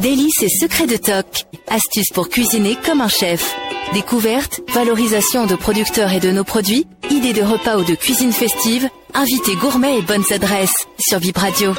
Délices et secrets de toc. Astuces pour cuisiner comme un chef. Découvertes, valorisation de producteurs et de nos produits, idées de repas ou de cuisine festive, invités gourmets et bonnes adresses sur Vib Radio.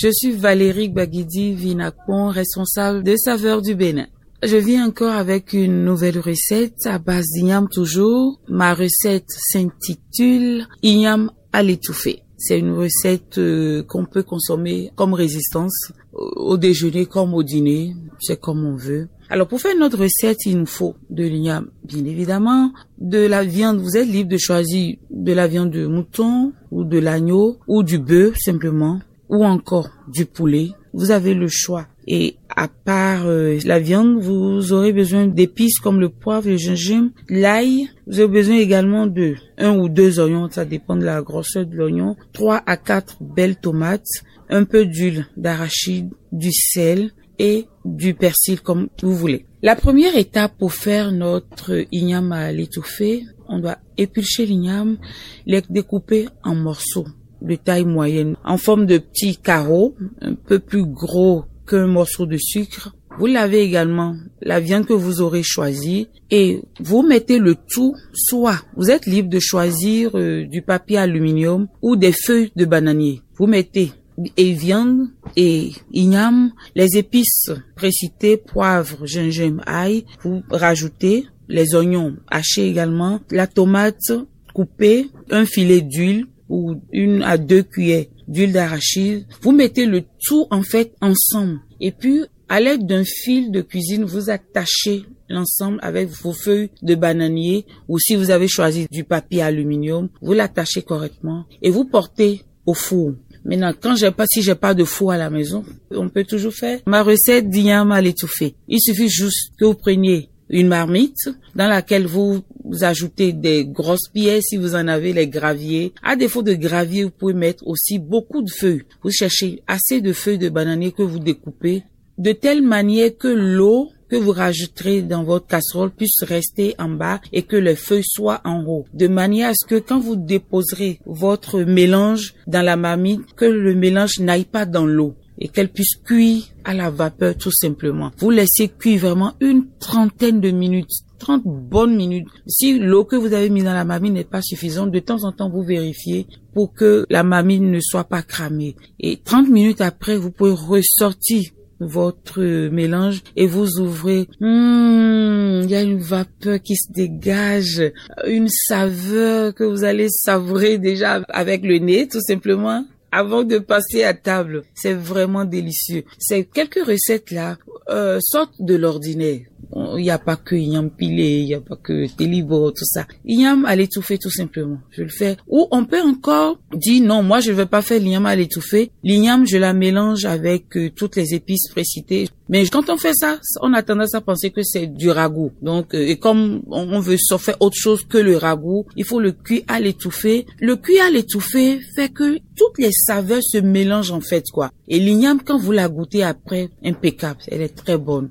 Je suis Valérie Baguidi Vinacon, responsable de Saveurs du Bénin. Je viens encore avec une nouvelle recette à base d'igname toujours. Ma recette s'intitule igname à l'étouffée. C'est une recette euh, qu'on peut consommer comme résistance au déjeuner comme au dîner, c'est comme on veut. Alors pour faire notre recette, il nous faut de l'igname, bien évidemment, de la viande. Vous êtes libre de choisir de la viande de mouton ou de l'agneau ou du bœuf simplement ou encore du poulet. Vous avez le choix. Et à part euh, la viande, vous aurez besoin d'épices comme le poivre, le gingembre, l'ail. Vous avez besoin également de un ou deux oignons, ça dépend de la grosseur de l'oignon. Trois à quatre belles tomates, un peu d'huile d'arachide, du sel et du persil comme vous voulez. La première étape pour faire notre igname à l'étouffée, on doit éplucher l'igname, les découper en morceaux de taille moyenne, en forme de petits carreaux, un peu plus gros qu'un morceau de sucre. Vous lavez également la viande que vous aurez choisie et vous mettez le tout, soit vous êtes libre de choisir euh, du papier aluminium ou des feuilles de bananier. Vous mettez et viande et igname, les épices précitées, poivre, gingembre, ail, vous rajoutez les oignons hachés également, la tomate coupée, un filet d'huile, ou une à deux cuillères d'huile d'arachide. Vous mettez le tout en fait ensemble. Et puis, à l'aide d'un fil de cuisine, vous attachez l'ensemble avec vos feuilles de bananier ou si vous avez choisi du papier aluminium, vous l'attachez correctement et vous portez au four. Maintenant, quand j'ai pas, si j'ai pas de four à la maison, on peut toujours faire ma recette d'igname à l'étouffée. Il suffit juste que vous preniez une marmite dans laquelle vous, ajoutez des grosses pièces si vous en avez les graviers. À défaut de gravier, vous pouvez mettre aussi beaucoup de feuilles. Vous cherchez assez de feuilles de bananier que vous découpez de telle manière que l'eau que vous rajouterez dans votre casserole puisse rester en bas et que les feuilles soient en haut. De manière à ce que quand vous déposerez votre mélange dans la marmite, que le mélange n'aille pas dans l'eau et qu'elle puisse cuire à la vapeur tout simplement. Vous laissez cuire vraiment une trentaine de minutes 30 bonnes minutes. Si l'eau que vous avez mise dans la mamie n'est pas suffisante, de temps en temps, vous vérifiez pour que la mamie ne soit pas cramée. Et 30 minutes après, vous pouvez ressortir votre mélange et vous ouvrez. Hmm, il y a une vapeur qui se dégage, une saveur que vous allez savourer déjà avec le nez, tout simplement avant de passer à table. C'est vraiment délicieux. Ces quelques recettes là euh, sortent de l'ordinaire. Il n'y a pas que Ignam pilé, il n'y a pas que Télibo, tout ça. Ignam à l'étouffer tout simplement. Je le fais. Ou on peut encore dire non, moi je ne vais pas faire l'igname à l'étouffer. L'igname, je la mélange avec euh, toutes les épices précitées. Mais quand on fait ça, on a tendance à penser que c'est du ragoût. Donc, euh, et comme on veut faire autre chose que le ragoût, il faut le cuire à l'étouffer. Le cuire à l'étouffer fait que toutes les saveurs se mélangent en fait quoi. Et l'igname, quand vous la goûtez après, impeccable. Elle est très bonne.